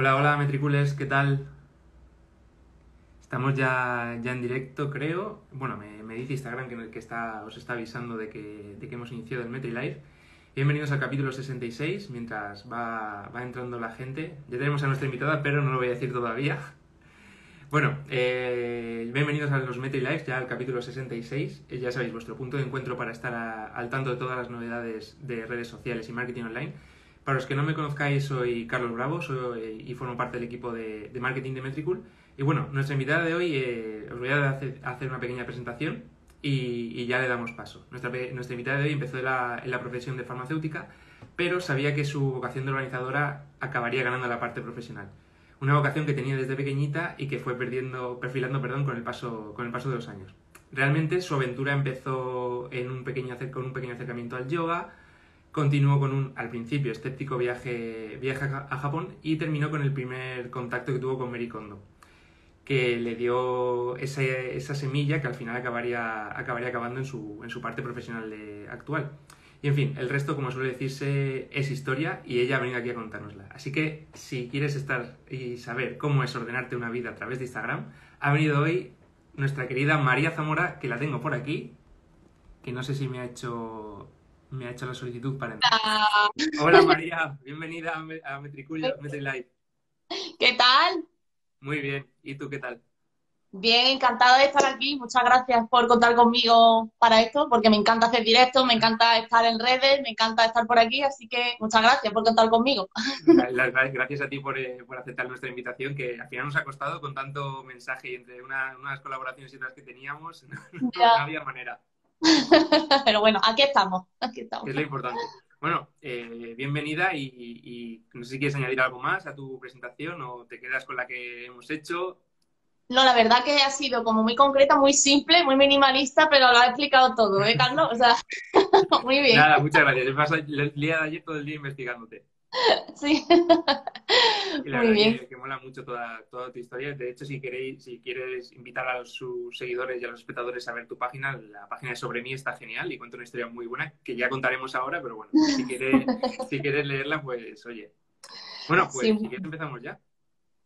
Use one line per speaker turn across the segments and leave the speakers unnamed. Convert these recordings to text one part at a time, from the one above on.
Hola, hola, Metricules, ¿qué tal? Estamos ya, ya en directo, creo. Bueno, me, me dice Instagram que, que está, os está avisando de que, de que hemos iniciado el MetriLive. Bienvenidos al capítulo 66, mientras va, va entrando la gente. Ya tenemos a nuestra invitada, pero no lo voy a decir todavía. Bueno, eh, bienvenidos a los MetriLives, ya al capítulo 66. Eh, ya sabéis, vuestro punto de encuentro para estar al tanto de todas las novedades de redes sociales y marketing online. Para los que no me conozcáis, soy Carlos Bravo soy, y formo parte del equipo de, de marketing de Metricool. Y bueno, nuestra invitada de hoy, eh, os voy a hacer, hacer una pequeña presentación y, y ya le damos paso. Nuestra, nuestra invitada de hoy empezó en la, en la profesión de farmacéutica, pero sabía que su vocación de organizadora acabaría ganando la parte profesional. Una vocación que tenía desde pequeñita y que fue perdiendo, perfilando perdón, con, el paso, con el paso de los años. Realmente su aventura empezó en un pequeño, con un pequeño acercamiento al yoga, Continuó con un, al principio, escéptico viaje, viaje a Ja- a Japón y terminó con el primer contacto que tuvo con Mary Kondo, que le dio esa, esa semilla que al final acabaría, acabaría acabando en su, en su parte profesional de- actual. Y en fin, el resto, como suele decirse, es historia y ella ha venido aquí a contárnosla. Así que si quieres estar y saber cómo es ordenarte una vida a través de Instagram, ha venido hoy nuestra querida María Zamora, que la tengo por aquí, que no sé si me ha hecho, me ha hecho la solicitud para entrar. Hola María, bienvenida a, Me- a Metriculio, MetriLive.
¿Qué tal?
Muy bien, ¿y tú qué tal?
Bien, encantada de estar aquí. Muchas gracias por contar conmigo para esto, porque me encanta hacer directos, me encanta estar en redes, me encanta estar por aquí, así que muchas gracias por contar conmigo.
Gracias a ti por, eh, por aceptar nuestra invitación, que al final nos ha costado con tanto mensaje y entre una- unas colaboraciones y otras que teníamos, no, había manera,
Pero bueno, aquí estamos, aquí estamos.
es lo importante. Bueno, eh, bienvenida y, y- y no sé si quieres añadir algo más a tu presentación o te quedas con la que hemos hecho.
No, la verdad que ha sido como muy concreta, muy simple, muy minimalista, pero lo ha explicado todo, ¿eh, Carlos? O sea, muy bien.
Nada, muchas gracias. Me pasa el día de ayer todo el día investigándote.
Sí.
Y la
Muy bien.
que, que mola mucho toda, toda tu historia. De hecho, si queréis, si quieres invitar a sus seguidores y a los espectadores a ver tu página, la página de Sobre mí está genial y cuenta una historia muy buena que ya contaremos ahora, pero bueno, si quieres, si quieres leerla, pues oye. Bueno, pues
Sí.
si quieres empezamos ya.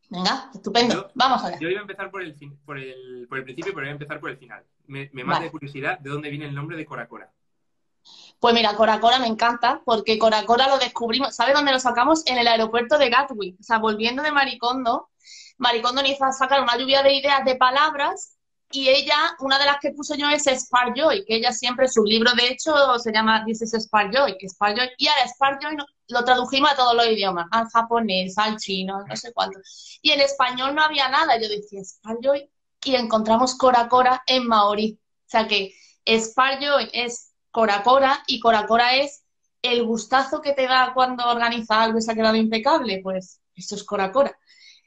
Venga, estupendo.
Yo-
Vamos allá.
Yo iba a empezar por el, fin- por el, por el principio, pero voy a empezar por el final. Me, me mata
Vale.
de curiosidad de dónde viene el nombre de Cora Cora.
Pues mira, Cora Cora me encanta porque Cora Cora lo descubrimos, ¿sabes dónde lo sacamos? En el aeropuerto de Gatwick. O sea, volviendo de Maricondo, Maricondo nos hizo sacar una lluvia de ideas de palabras y ella, una de las que puso yo es Spark Joy, que ella siempre, su libro de hecho se llama is Spark Joy, y ahora Spark Joy lo tradujimos a todos los idiomas, al japonés, al chino, no sé cuánto. Y en español no había nada, yo decía Spark Joy y encontramos Cora Cora en maorí. O sea que Spark Joy es Cora Cora y Cora Cora es el gustazo que te da cuando organizas algo y se ha quedado impecable, pues eso es Cora Cora.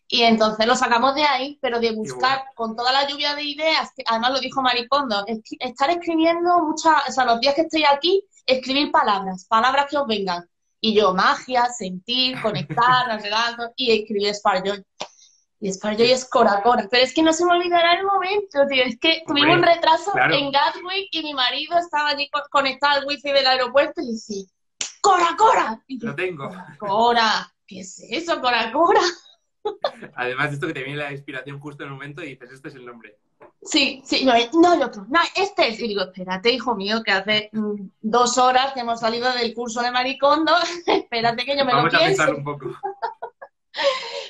Y entonces lo sacamos de ahí, pero de buscar con toda la lluvia de ideas, que además lo dijo Maricondo, estar escribiendo muchas, o sea, los días que estoy aquí, escribir palabras, palabras que os vengan. Y yo, magia, sentir, conectar, no sé cuánto, y escribí Sparjoy. Y Sparjoy es Cora Cora. Pero es que no se me olvidará el momento, tío. Es que tuvimos un retraso
claro.
en Gatwick y mi marido estaba allí co- conectado al wifi del aeropuerto y decía, ¡Cora Cora! Y yo,
Lo tengo.
Cora, ¿qué es eso, Cora Cora?
Además de esto que te viene la inspiración justo en el momento y dices, este es el nombre.
Sí, sí, no, no hay otro, no, este es. Y digo, espérate, hijo mío, que hace mm, dos horas que hemos salido del curso de Maricondo, espérate que yo me
Vamos
lo
a
pienso.
pensarlo un poco.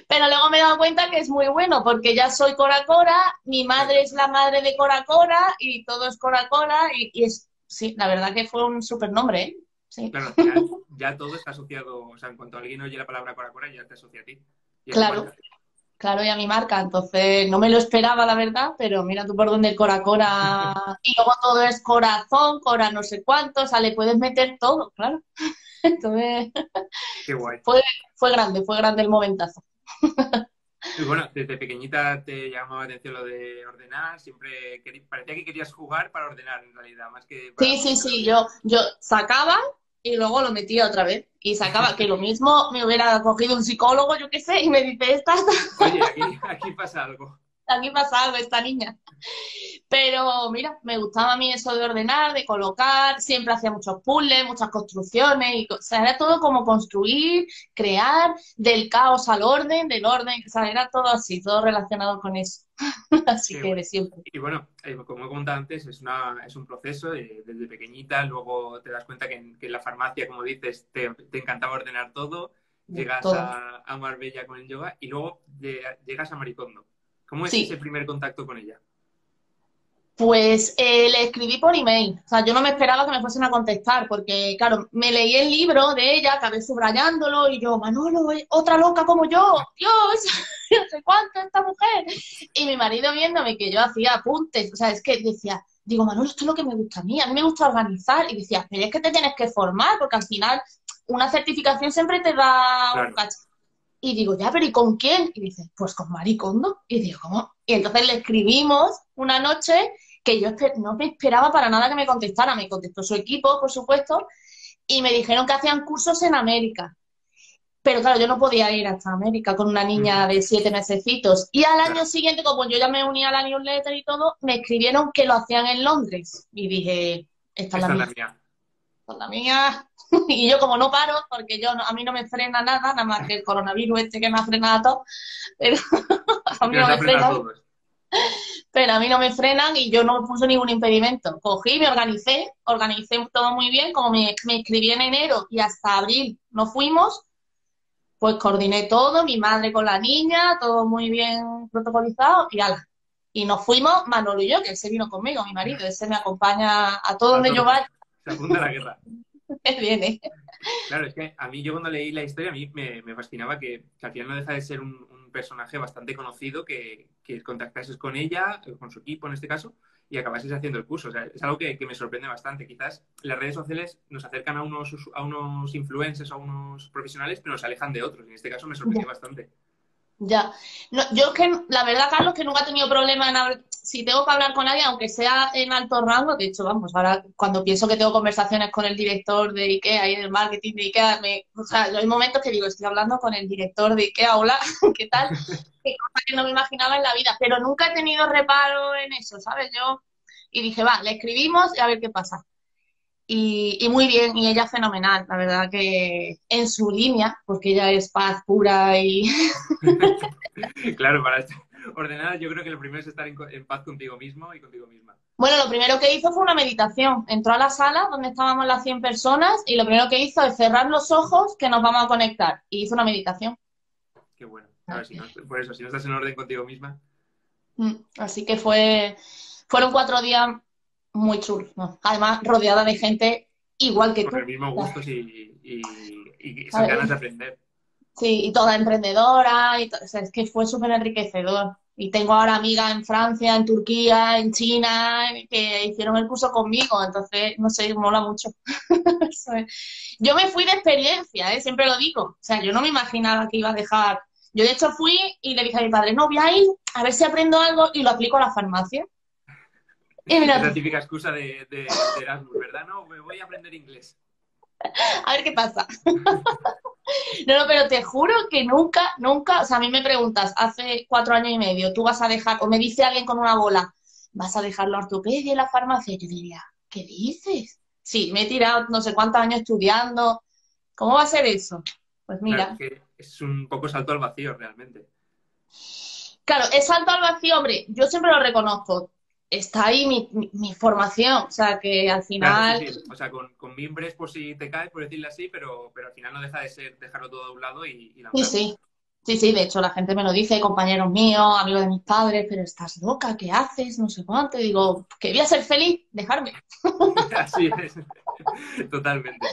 Pero luego me he dado cuenta que es muy bueno, porque ya soy Cora Cora, mi madre es la madre de Cora Cora, y todo es Cora Cora, y, y es, sí, la verdad que fue un super nombre, ¿eh? Sí,
Claro, final ya todo está asociado, o sea, en cuanto alguien oye la palabra Cora Cora, ya te asocia a ti.
Claro. claro, y a mi marca, entonces no me lo esperaba, la verdad, pero mira tú por dónde el Cora Cora, y luego todo es corazón, Cora no sé cuánto, o sea, le puedes meter todo, claro. Entonces,
Qué guay.
fue grande, fue grande el momentazo.
Y bueno, desde pequeñita te llamaba la atención lo de ordenar, siempre parecía que querías jugar para ordenar en realidad, más que para-
Sí, sí, sí, yo, yo sacaba y luego lo metía otra vez. Y sacaba que lo mismo me hubiera cogido un psicólogo, yo qué sé, y me dice, esta, esta.
Oye, aquí, aquí pasa algo.
Aquí pasa algo esta niña. Pero mira, me gustaba a mí eso de ordenar, de colocar, siempre hacía muchos puzzles, muchas construcciones, y, o sea, era todo como construir, crear, del caos al orden, del orden, o sea, era todo así, todo relacionado con eso. así que de siempre.
Y bueno, eh, como he comentado antes, es, una, es un proceso desde pequeñita, luego te das cuenta que en, la farmacia, como dices, te, encantaba ordenar todo, llegas A, a, Marbella con el yoga y luego llegas a Maricondo. ¿Cómo es ese primer contacto con ella?
Pues eh, le escribí por email. O sea, yo no me esperaba que me fuesen a contestar, porque, claro, me leí el libro de ella, acabé subrayándolo, y yo, Manolo, otra loca como yo, Dios, no sé cuánto esta mujer. Y mi marido viéndome que yo hacía apuntes, o sea, es que decía, digo, Manolo, esto es lo que me gusta a mí, a mí me gusta organizar. Y decía, pero es que te tienes que formar, porque al final una certificación siempre te da un Y digo, ya, pero ¿y con quién? Y dice, pues con Maricondo. Y digo, ¿cómo? Y entonces le escribimos una noche que yo no me esperaba para nada que me contestara. Me contestó su equipo, por supuesto, y me dijeron que hacían cursos en América. Pero claro, yo no podía ir hasta América con una niña de siete mesecitos. Y al año siguiente, como yo ya me uní a la newsletter y todo, me escribieron que lo hacían en Londres. Y dije, esta, es la, mía. Esta es la mía. y yo como no paro, porque yo a mí no me frena nada, nada más que el coronavirus este que me ha frenado todo. Pero a mí no me frena. Pero a mí no me frenan y yo no me puse ningún impedimento. Cogí, me organicé, organicé todo muy bien, como me, me escribí en enero y hasta abril no fuimos, pues coordiné todo, mi madre con la niña, todo muy bien protocolizado y ala. Y nos fuimos Manolo y yo, que él se vino conmigo, mi marido, ese me acompaña a todo donde yo vaya.
Se apunta a la guerra.
viene.
Claro, es que a mí yo cuando leí la historia, a mí me, fascinaba que, que, al final no deja de ser un, personaje bastante conocido que, que contactases con ella, con su equipo en este caso, y acabases haciendo el curso. O sea, es algo que, me sorprende bastante. Quizás las redes sociales nos acercan a unos, a unos influencers, a unos profesionales, pero nos alejan de otros. En este caso me sorprendió bastante.
Ya. No, yo es que, la verdad, Carlos, que nunca he tenido problema en Si tengo que hablar con alguien, aunque sea en alto rango, de hecho, vamos, ahora cuando pienso que tengo conversaciones con el director de IKEA y del marketing de IKEA, me, o sea, hay momentos que digo, estoy hablando con el director de IKEA, hola, ¿qué tal? Qué cosa que no me imaginaba en la vida, pero nunca he tenido reparo en eso, ¿sabes? Yo, y dije, va, le escribimos y a ver qué pasa. Y, muy bien, y ella fenomenal, la verdad que en su línea, porque ella es paz pura y...
claro, para ordenar yo creo que lo primero es estar en, paz contigo mismo y contigo misma.
Bueno, lo primero que hizo fue una meditación. Entró a la sala donde estábamos las 100 personas y lo primero que hizo es cerrar los ojos que nos vamos a conectar. Y hizo una meditación.
Qué bueno. por eso, si no estás en orden contigo misma.
Mm, así que fue, fueron cuatro días muy chulo. Además, rodeada de gente igual que
Con
tú.
Con mismo gustos y, y, y, ganas de aprender.
Sí, y toda emprendedora, y es que fue súper enriquecedor. Y tengo ahora amigas en Francia, en Turquía, en China, que hicieron el curso conmigo, entonces, no sé, mola mucho. yo me fui de experiencia, ¿eh? siempre lo digo. O sea, yo no me imaginaba que iba a dejar. Yo, de hecho, fui y le dije a mi padre, no, voy a ir a ver si aprendo algo y lo aplico a la farmacia.
Es la típica excusa de, de, Erasmus, ¿verdad? No, me voy a aprender inglés.
A ver qué pasa. No, no, pero te juro que nunca, nunca, o sea, a mí me preguntas, hace cuatro años y medio, tú vas a dejar, o me dice alguien con una bola, vas a dejar la ortopedia y la farmacia, yo diría, ¿qué dices? Sí, me he tirado no sé cuántos años estudiando, ¿cómo va a ser eso? Pues mira.
es un poco salto al vacío realmente.
Claro, es salto al vacío, hombre, yo siempre lo reconozco está ahí mi, mi, formación, o sea, que al final...
O sea, con, con, mimbres por si te caes, por decirlo así, pero, pero al final no deja de ser dejarlo todo a un lado y...
sí, sí. Sí, sí, de hecho la gente me lo dice, compañeros míos, amigos de mis padres, pero estás loca, ¿qué haces? No sé cuánto. Y digo, que voy a ser feliz, dejarme.
Así es, totalmente.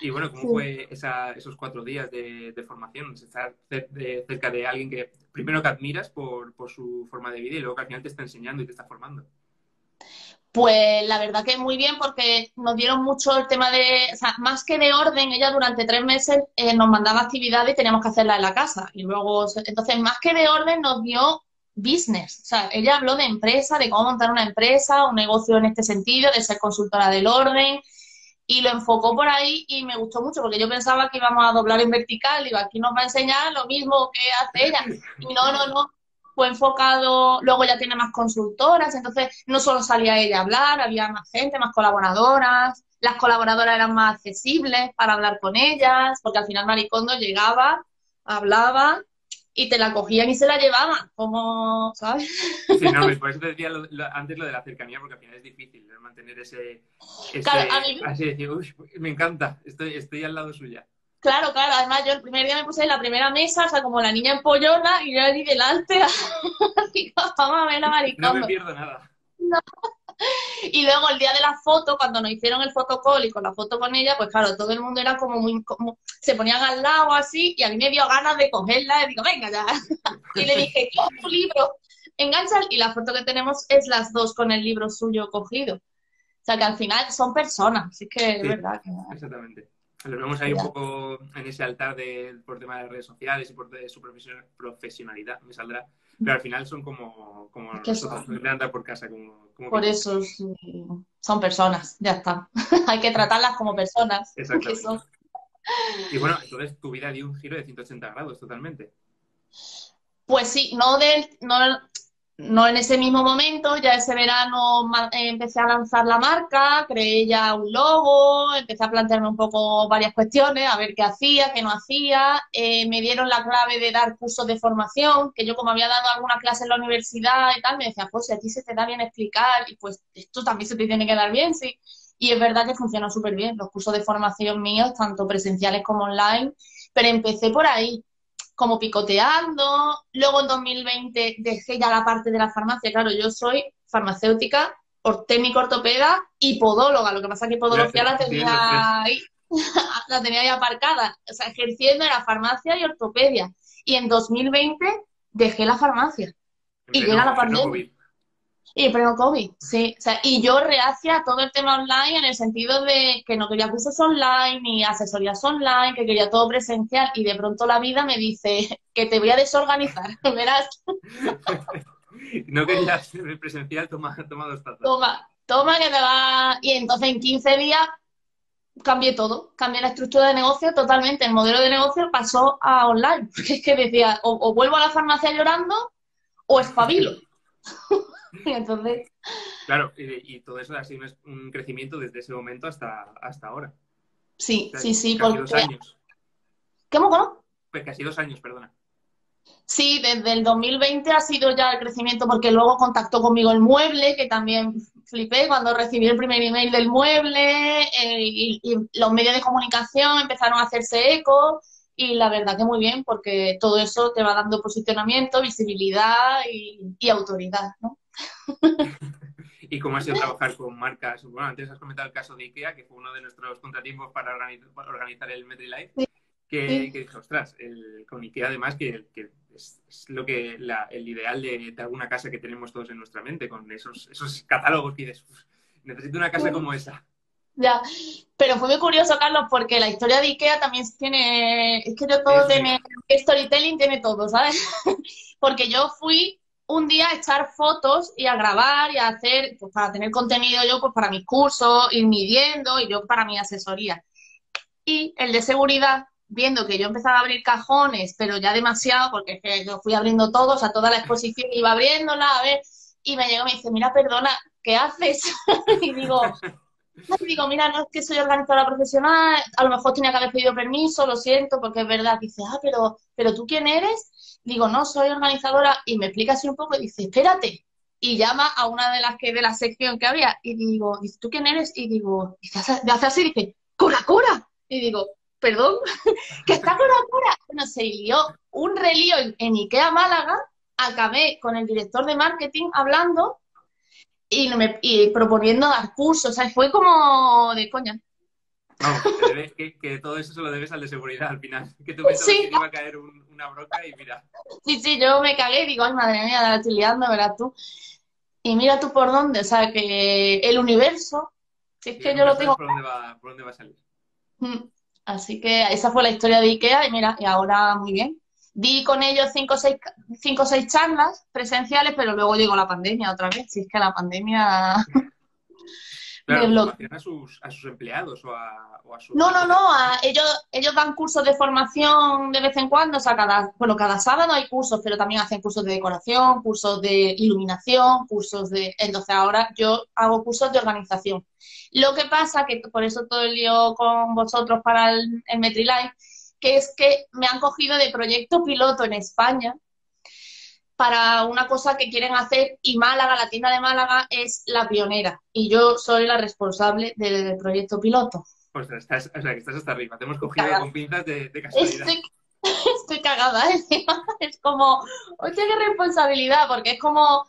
Y bueno, ¿cómo fue esos cuatro días de, formación? Estar cerca de alguien que primero que admiras por, su forma de vida y luego que al final te está enseñando y te está formando.
Pues la verdad que muy bien porque nos dieron mucho el tema de, o sea, más que de orden, ella durante tres meses eh, nos mandaba actividades y teníamos que hacerlas en la casa. Y luego, entonces, más que de orden nos dio business. O sea, ella habló de empresa, de cómo montar una empresa, un negocio en este sentido, de ser consultora del orden, y lo enfocó por ahí y me gustó mucho porque yo pensaba que íbamos a doblar en vertical, y aquí nos va a enseñar lo mismo que hace ella. Y no, no, no, fue enfocado, luego ya tiene más consultoras, entonces no solo salía ella a hablar, había más gente, más colaboradoras, las colaboradoras eran más accesibles para hablar con ellas, porque al final Maricondo llegaba, hablaba y te la cogían y se la llevaban, como, ¿sabes?
Sí, no, por eso te decía antes lo de la cercanía, porque al final es difícil mantener ese... claro, a mí... Así decir, uy, me encanta, estoy, estoy al lado suya.
Claro, claro, además yo el primer día me puse en la primera mesa, o sea, como la niña empollona, y yo allí delante, vamos a ver a Maricondo.
No me pierdo nada.
No. Y luego el día de la foto, cuando nos hicieron el fotocall y con la foto con ella, pues claro, todo el mundo era como muy, como, se ponían al lado así, y a mí me dio ganas de cogerla, y digo, venga ya. Y le dije, coge tu libro, engancha, y la foto que tenemos es las dos con el libro suyo cogido. O sea que al final son personas, así que es verdad. Que...
Exactamente. Lo vemos ahí un poco en ese altar de, por tema de redes sociales y por de su profesionalidad, me saldrá. Pero al final son como, como nosotros, andar por casa. Como,
por eso son personas, ya está. Hay que tratarlas como personas.
Exactamente. Y bueno, entonces tu vida dio un giro de 180 grados totalmente.
Pues sí, no del, no, no en ese mismo momento, ya ese verano eh, empecé a lanzar la marca, creé ya un logo, empecé a plantearme un poco varias cuestiones, a ver qué hacía, qué no hacía. Eh, me dieron la clave de dar cursos de formación, que yo como había dado alguna clase en la universidad y tal, me decía, pues si a ti se te da bien explicar, y pues esto también se te tiene que dar bien, sí. Y es verdad que funcionó súper bien, los cursos de formación míos, tanto presenciales como online, pero empecé por ahí como picoteando. Luego en 2020 dejé ya la parte de la farmacia. Claro, yo soy farmacéutica, técnico ortopeda y podóloga. Lo que pasa es que podología la tenía ahí, la tenía ahí aparcada. O sea, ejerciendo en la farmacia y ortopedia. Y en 2020 dejé la farmacia. y llega la pandemia. Y pero COVID, sí. O sea, y yo rehacia todo el tema online en el sentido de que no quería cursos online ni asesorías online, que quería todo presencial y de pronto la vida me dice que te voy a desorganizar, verás.
no querías presencial, toma, toma dos tazas.
Toma, toma que te va... Y entonces en 15 días cambié todo, cambié la estructura de negocio totalmente. El modelo de negocio pasó a online, porque es que decía, o, o vuelvo a la farmacia llorando o espabilo. Entonces...
Claro, y, todo eso ha sido un crecimiento desde ese momento hasta, hasta ahora.
Sí, sí, sí.
Casi dos años.
¿Cómo, cómo?
Pues casi dos años, perdona.
Sí, desde el 2020 ha sido ya el crecimiento porque luego contactó conmigo el mueble, que también flipé cuando recibí el primer email del mueble eh, y, los medios de comunicación empezaron a hacerse eco y la verdad que muy bien porque todo eso te va dando posicionamiento, visibilidad y, y autoridad, ¿no?
¿Y cómo ha sido trabajar con marcas? Bueno, antes has comentado el caso de IKEA, que fue uno de nuestros contratiempos para organizar, el MetriLife, que, que dije, ostras, con IKEA además, que, es, lo que el ideal de, alguna casa que tenemos todos en nuestra mente, con esos, esos catálogos que dices, necesito una casa como esa.
Ya, pero fue muy curioso, Carlos, porque la historia de IKEA también tiene, es que yo todo tiene, storytelling tiene todo, ¿sabes? porque yo fui un día a echar fotos y a grabar y a hacer, pues para tener contenido yo, pues para mis cursos, ir midiendo y yo para mi asesoría. Y el de seguridad, viendo que yo empezaba a abrir cajones, pero ya demasiado, porque es que yo fui abriendo todos, a toda la exposición iba abriéndola, a ver, y me llegó y me dice, mira, perdona, ¿qué haces? y digo, digo, mira, no es que soy organizadora profesional, a lo mejor tenía que haber pedido permiso, lo siento, porque es verdad. Dice, ah, pero, pero ¿tú quién eres? Digo, no, soy organizadora y me explica así un poco y dice, espérate. Y llama a una de las que de la sección que había y digo, ¿tú quién eres? Y digo, y hace, hace así y dice, ¡Cora, Cora! Y digo, perdón, que está Cora, Cora. Bueno, se lió un relío en, Ikea Málaga, acabé con el director de marketing hablando y, me, y proponiendo dar cursos, o sea, fue como de coña.
Vamos, que, todo eso se lo debes al de seguridad al final. Que tú pensabas que iba a caer una broca y mira.
Sí, sí, yo me cagué y digo, ay, madre mía, la estoy liando, verás tú. Y mira tú por dónde, o sea, que el universo, si es que yo lo tengo...
Por dónde, va, por dónde va a salir.
Mm, así que esa fue la historia de Ikea y mira, y ahora muy bien. Di con ellos cinco o seis, cinco, seis charlas presenciales, pero luego llegó la pandemia otra vez. Si es que la pandemia
Claro, a sus, a sus empleados o a, o a sus...
No, no, no, ellos, ellos dan cursos de formación de vez en cuando, o sea, cada, bueno, cada sábado hay cursos, pero también hacen cursos de decoración, cursos de iluminación, cursos de... Entonces ahora yo hago cursos de organización. Lo que pasa, que por eso todo el lío con vosotros para el, el MetriLife, que es que me han cogido de proyecto piloto en España, para una cosa que quieren hacer y Málaga, la tienda de Málaga, es la pionera y yo soy la responsable del proyecto piloto.
Pues estás, o sea, que estás hasta arriba, te hemos cogido con pinzas de, de casualidad.
Estoy, cagada, ¿eh? es como, oye, qué responsabilidad, porque es como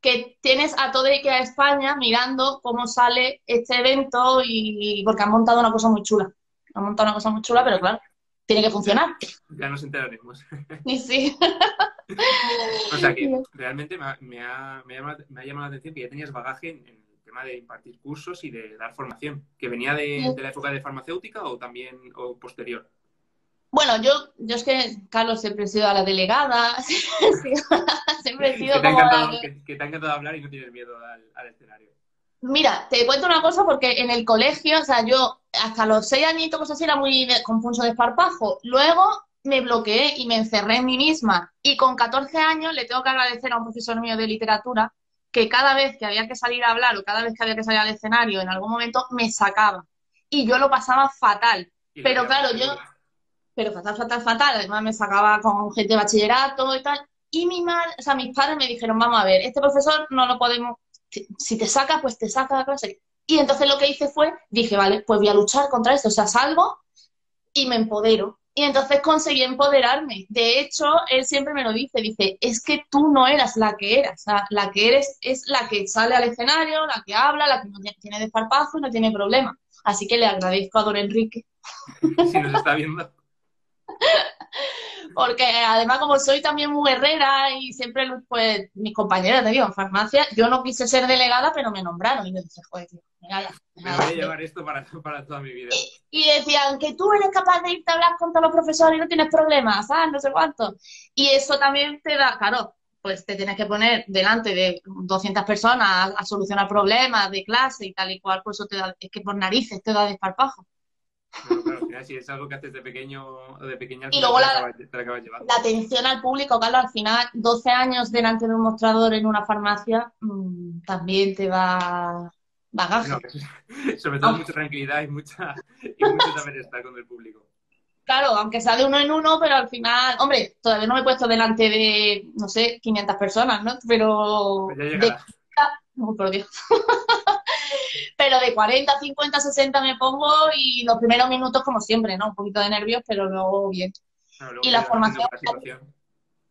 que tienes a todo y que a España mirando cómo sale este evento y porque han montado una cosa muy chula. Han montado una cosa muy chula, pero claro, tiene que funcionar.
Ya nos enteraremos.
Y sí.
O sea que realmente me ha, me, ha, me, ha, llamado la atención que ya tenías bagaje en, el tema de impartir cursos y de dar formación, que venía de, la época de farmacéutica o también o posterior.
Bueno, yo, yo es que, Carlos, siempre he sido a la delegada, siempre he sido
que te, como que, te ha encantado hablar y no tienes miedo al, escenario.
Mira, te cuento una cosa porque en el colegio, o sea, yo hasta los seis añitos, cosas así, era muy confuso de esparpajo. Luego me bloqueé y me encerré en mí misma. Y con 14 años le tengo que agradecer a un profesor mío de literatura que cada vez que había que salir a hablar o cada vez que había que salir al escenario, en algún momento me sacaba. Y yo lo pasaba fatal. Pero claro, yo... Pero fatal, fatal, fatal. Además me sacaba con gente de bachillerato y tal. Y mi madre, o sea, mis padres me dijeron, vamos a ver, este profesor no lo podemos... Si te saca, pues te saca la clase. Y entonces lo que hice fue, dije, vale, pues voy a luchar contra esto. O sea, salgo y me empodero y entonces conseguí empoderarme. De hecho, él siempre me lo dice, dice, es que tú no eras la que eras, o sea, la que eres es la que sale al escenario, la que habla, la que no tiene desparpajo y no tiene problema. Así que le agradezco a don Enrique.
Si nos está viendo.
Porque además como soy también muy guerrera y siempre, pues, mis compañeras, te digo, en farmacia, yo no quise ser delegada, pero me nombraron y me dije, joder, tío,
me voy a llevar esto para, para toda mi vida.
Y, decían que tú eres capaz de irte a hablar con todos los profesores y no tienes problemas, ¿sabes? No sé cuánto. Y eso también te da, claro, pues te tienes que poner delante de 200 personas a, solucionar problemas de clase y tal y cual, pues eso te da, es que por narices te da desparpajo.
Claro, si es algo que haces de pequeño de pequeña,
y luego la, la, atención al público, Carlos, al final 12 años delante de un mostrador en una farmacia mmm, también te va bagaje.
sobre todo mucha tranquilidad y mucha, y mucho saber estar con el público.
Claro, aunque sea de uno en uno, pero al final, hombre, todavía no me he puesto delante de, no sé, 500 personas, ¿no? Pero...
Pues de...
Oh, por Dios. pero de 40, 50, 60 me pongo y los primeros minutos, como siempre, ¿no? Un poquito de nervios, pero luego bien. y la formación...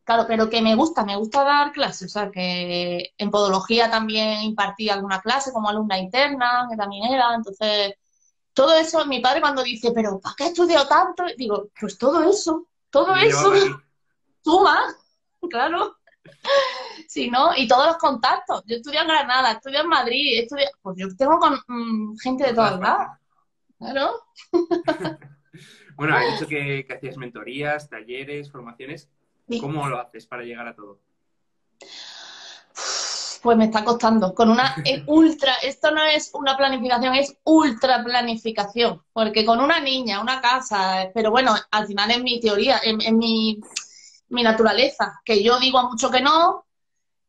Claro, pero que me gusta, me gusta dar clases, o sea, que en podología también impartí alguna clase como alumna interna, que también era, entonces, todo eso, mi padre cuando dice, pero ¿para qué he estudiado tanto? Digo, pues todo eso, todo eso suma, claro. Si no, y todos los contactos. Yo estudié en Granada, estudié en Madrid, estudié, pues yo tengo con mm, gente de todos lados. Claro.
bueno, has dicho que, que hacías mentorías, talleres, formaciones. ¿Cómo lo haces para llegar a todo?
Pues me está costando. Con una ultra, esto no es una planificación, es ultra planificación. Porque con una niña, una casa, pero bueno, al final es mi teoría, en, mi, mi naturaleza, que yo digo a mucho que no,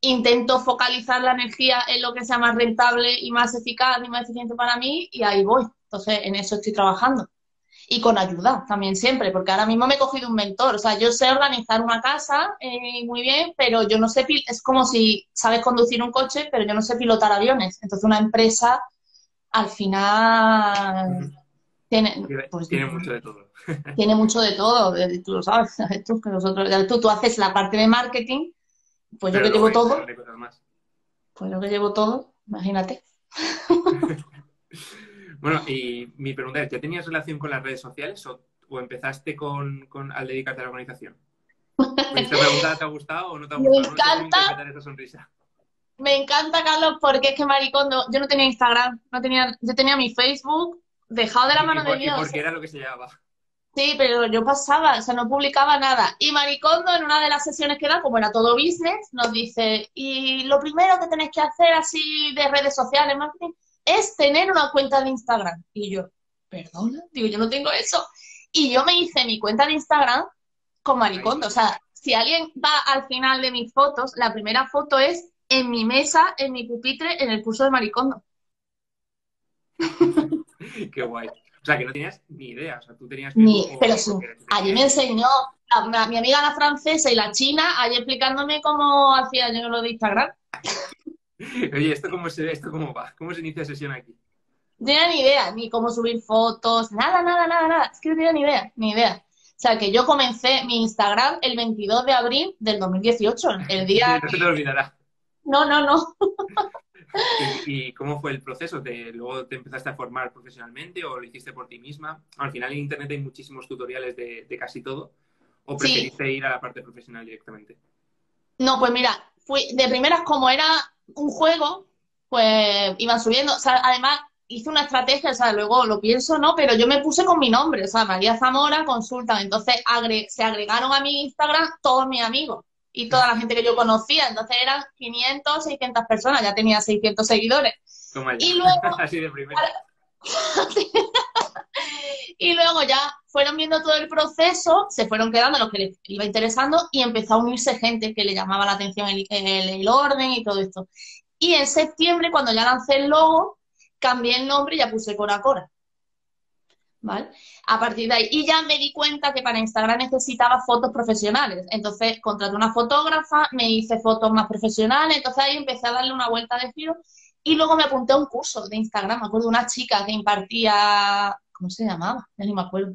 intento focalizar la energía en lo que sea más rentable y más eficaz y más eficiente para mí y ahí voy. Entonces, en eso estoy trabajando y con ayuda también siempre, porque ahora mismo me he cogido un mentor, o sea, yo sé organizar una casa eh, muy bien, pero yo no sé, es como si sabes conducir un coche, pero yo no sé pilotar aviones, entonces una empresa al final tiene,
pues, tiene mucho de todo.
Tiene mucho de todo, tú lo sabes, tú, que nosotros, tú, tú haces la parte de marketing, pues yo que llevo todo, pues yo que llevo todo, imagínate.
Bueno, y mi pregunta es, ¿ya tenías relación con las redes sociales o, empezaste con, al dedicarte a la organización? ¿Esta pregunta te ha gustado o no te ha gustado?
Me encanta. esa sonrisa. Me encanta, Carlos, porque es que maricondo, yo no tenía Instagram, no tenía, yo tenía mi Facebook dejado de la mano de Dios.
Porque era lo que se llevaba.
Sí, pero yo pasaba, o sea, no publicaba nada. Y Maricondo, en una de las sesiones que da, como era todo business, nos dice, y lo primero que tenéis que hacer así de redes sociales, marketing, es tener una cuenta de Instagram. Y yo, perdona, digo, yo no tengo eso. Y yo me hice mi cuenta de Instagram con maricondo. O sea, si alguien va al final de mis fotos, la primera foto es en mi mesa, en mi pupitre, en el curso de maricondo.
Qué guay. O sea, que no tenías ni idea. O sea, tú tenías
Ni, pero sí, allí me enseñó mi amiga la francesa y la china, allí explicándome cómo hacía yo lo de Instagram.
Oye, ¿esto cómo, se, ¿esto cómo va? ¿Cómo se inicia sesión aquí?
No tenía ni idea, ni cómo subir fotos, nada, nada, nada, nada. Es que no tenía ni idea, ni idea. O sea, que yo comencé mi Instagram el 22 de abril del 2018, el día...
no se te olvidará.
No, no, no.
¿Y, cómo fue el proceso? ¿Te, ¿Luego te empezaste a formar profesionalmente o lo hiciste por ti misma? Al final en Internet hay muchísimos tutoriales de, casi todo. ¿O preferiste ir a la parte profesional directamente?
No, pues mira, fui, de primeras como era un juego, pues iban subiendo. O sea, además hice una estrategia, o sea, luego lo pienso, ¿no? Pero yo me puse con mi nombre, o sea, María Zamora, consulta. Entonces se agregaron a mi Instagram todos mis amigos y toda la gente que yo conocía. Entonces eran 500, 600 personas, ya tenía 600 seguidores.
Y luego, Así de
y luego ya fueron viendo todo el proceso, se fueron quedando los que les iba interesando y empezó a unirse gente que le llamaba la atención el, el orden y todo esto. Y en septiembre, cuando ya lancé el logo, cambié el nombre y ya puse Cora Cora. ¿Vale? A partir de ahí. Y ya me di cuenta que para Instagram necesitaba fotos profesionales. Entonces contraté una fotógrafa, me hice fotos más profesionales, entonces ahí empecé a darle una vuelta de giro. Y luego me apunté a un curso de Instagram, me acuerdo de una chica que impartía, ¿cómo se llamaba? Ya ni me acuerdo.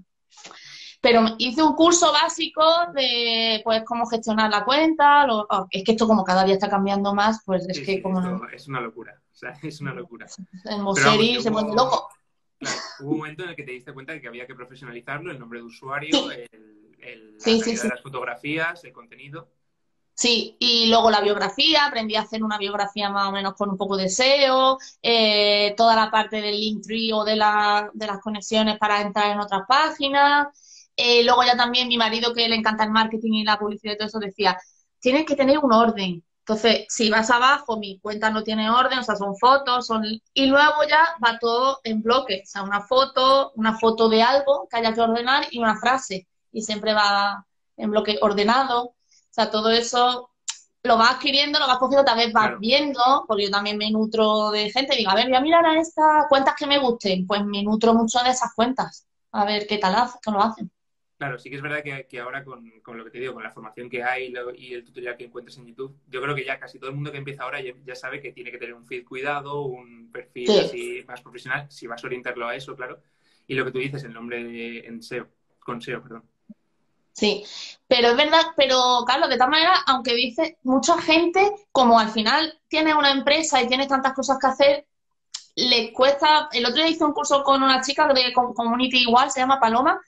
Pero hice un curso básico de pues cómo gestionar la cuenta. Oh, es que esto como cada día está cambiando más, pues es que como...
Es una locura, o sea, es una locura.
Moseri se loco
hubo un momento en el que te diste cuenta de que había que profesionalizarlo, el nombre de usuario, el, las fotografías, el contenido.
Sí, y luego la biografía, aprendí a hacer una biografía más o menos con un poco de SEO, eh, toda la parte del link tree o de, la, de las conexiones para entrar en otras páginas. Eh, luego ya también mi marido, que le encanta el marketing y la publicidad y todo eso, decía, tienes que tener un orden. Entonces, si vas abajo, mi cuenta no tiene orden, o sea, son fotos, son... y luego ya va todo en bloque, o sea, una foto, una foto de algo que haya que ordenar y una frase, y siempre va en bloque ordenado, o sea, todo eso lo vas adquiriendo, lo vas cogiendo, tal vez vas viendo, porque yo también me nutro de gente, digo, a ver, voy a mirar a estas cuentas que me gusten, pues me nutro mucho de esas cuentas, a ver qué tal hacen, qué lo hacen.
Claro, sí que es verdad que, ahora con, lo que te digo, con la formación que hay y el tutorial que encuentres en YouTube, yo creo que ya casi todo el mundo que empieza ahora ya, sabe que tiene que tener un feed cuidado, un perfil así más profesional, si vas a orientarlo a eso, claro. Y lo que tú dices, el nombre de, en SEO, con SEO, perdón.
Sí, pero es verdad, pero Carlos, de tal manera, aunque dice mucha gente, como al final tiene una empresa y tiene tantas cosas que hacer, le cuesta. El otro día hice un curso con una chica de Community igual, se llama Paloma,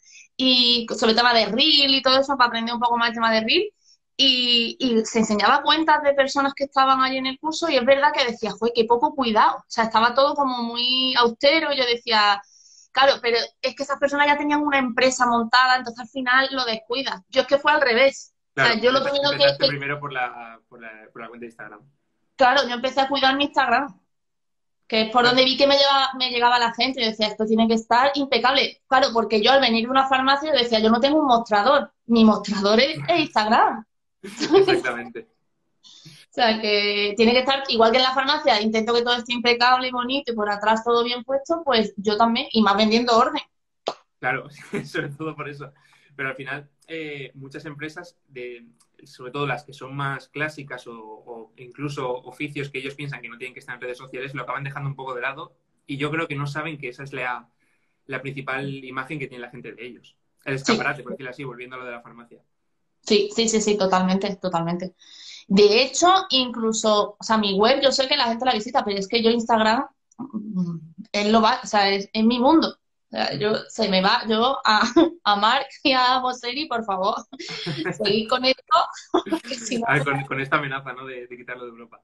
y sobre el tema de Reel y todo eso, para aprender un poco más el tema de Reel. Y, se enseñaba cuentas de personas que estaban allí en el curso y es verdad que decía, fue qué poco cuidado. O sea, estaba todo como muy austero. Y yo decía, claro, pero es que esas personas ya tenían una empresa montada, entonces al final lo descuidas. Yo es que fue al revés.
o sea, yo lo primero que... primero por la, por, la, por la cuenta de Instagram.
Claro, yo empecé a cuidar mi Instagram que es por donde vi que me, me llegaba la gente. Yo decía, esto tiene que estar impecable. Claro, porque yo al venir de una farmacia, yo decía, yo no tengo un mostrador. Mi mostrador es, Instagram.
Exactamente.
o sea, que tiene que estar, igual que en la farmacia, intento que todo esté impecable y bonito y por atrás todo bien puesto, pues yo también, y más vendiendo orden.
Claro, sobre todo por eso. Pero al final, eh, muchas empresas de, sobre todo las que son más clásicas o, incluso oficios que ellos piensan que no tienen que estar en redes sociales, lo acaban dejando un poco de lado y yo creo que no saben que esa es la, principal imagen que tiene la gente de ellos. El escaparate, por decirlo así, volviendo a lo de la farmacia.
Sí, sí, sí, sí, totalmente, totalmente. De hecho, incluso, o sea, mi web, yo sé que la gente la visita, pero es que yo Instagram, mm, él lo va, o sea, es, es mi mundo yo, se me va, yo a, a Mark y a Boseri, por favor, seguid con esto.
con, esta amenaza, ¿no? De, quitarlo de Europa.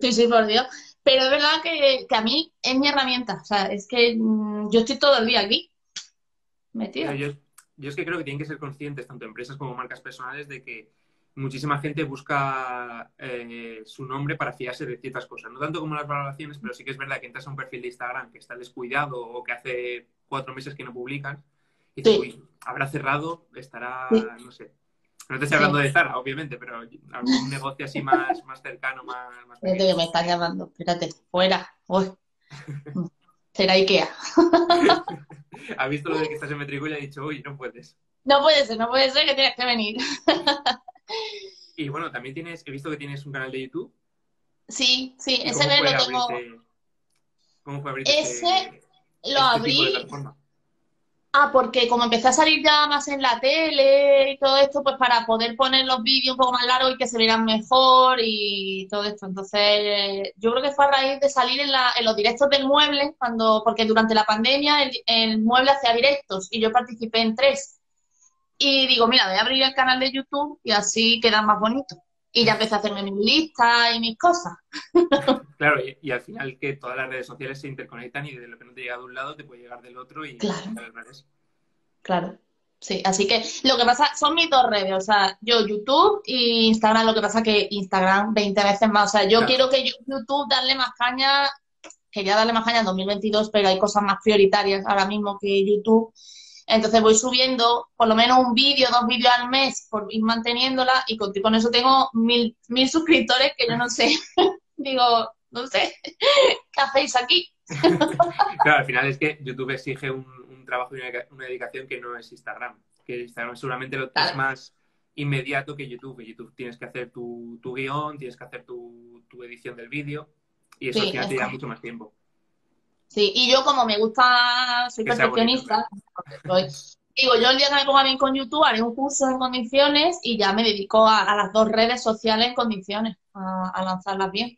Sí, sí, por Dios. Pero es verdad que, a mí es mi herramienta. O sea, es que mm, yo estoy todo el día aquí. Metido.
Yo, yo es que creo que tienen que ser conscientes, tanto empresas como marcas personales, de que muchísima gente busca eh, su nombre para fiarse de ciertas cosas. No tanto como las valoraciones, pero sí que es verdad que entras a un perfil de Instagram que está descuidado o que hace cuatro meses que no publican y dices, uy, habrá cerrado, estará, no sé. No te estoy hablando de Zara, obviamente, pero algún negocio así más, más cercano, más, más
Espérate que me están llamando, espérate, fuera. Uy. Será Ikea.
ha visto lo de que estás en Metrico y ha dicho, uy, no puedes.
No puede ser, no puede ser que tienes que venir.
y bueno, también tienes, he visto que tienes un canal de YouTube.
Sí, sí, ese lo tengo.
¿Cómo fue abrirte
Ese este, lo abrí. Ah, porque como empecé a salir ya más en la tele y todo esto, pues para poder poner los vídeos un poco más largos y que se vieran mejor y todo esto. Entonces, yo creo que fue a raíz de salir en, la, en los directos del mueble, cuando, porque durante la pandemia el, el mueble hacía directos y yo participé en tres. Y digo, mira, voy a abrir el canal de YouTube y así queda más bonito. Y ya empecé a hacerme mi lista y mis cosas.
Claro, y, al final que todas las redes sociales se interconectan y de lo que no te llega de un lado te puede llegar del otro y
claro. Claro. Sí, así que lo que pasa son mis dos redes, o sea, yo YouTube y Instagram, lo que pasa que Instagram 20 veces más, o sea, yo quiero que YouTube darle más caña, quería darle más caña en 2022, pero hay cosas más prioritarias ahora mismo que YouTube entonces voy subiendo por lo menos un vídeo, dos vídeos al mes por ir manteniéndola y con, con eso tengo mil, mil suscriptores que yo no sé, digo, no sé, ¿qué hacéis aquí?
claro, al final es que YouTube exige un, trabajo y una, dedicación que no es Instagram, que Instagram seguramente lo es más inmediato que YouTube. YouTube tienes que hacer tu, tu guion, tienes que hacer tu, tu edición del vídeo y eso al final te lleva mucho más tiempo.
Sí, y yo como me gusta, soy perfeccionista, digo, yo el día que me ponga bien con YouTube haré un curso en condiciones y ya me dedico a, las dos redes sociales en condiciones, a, lanzarlas bien.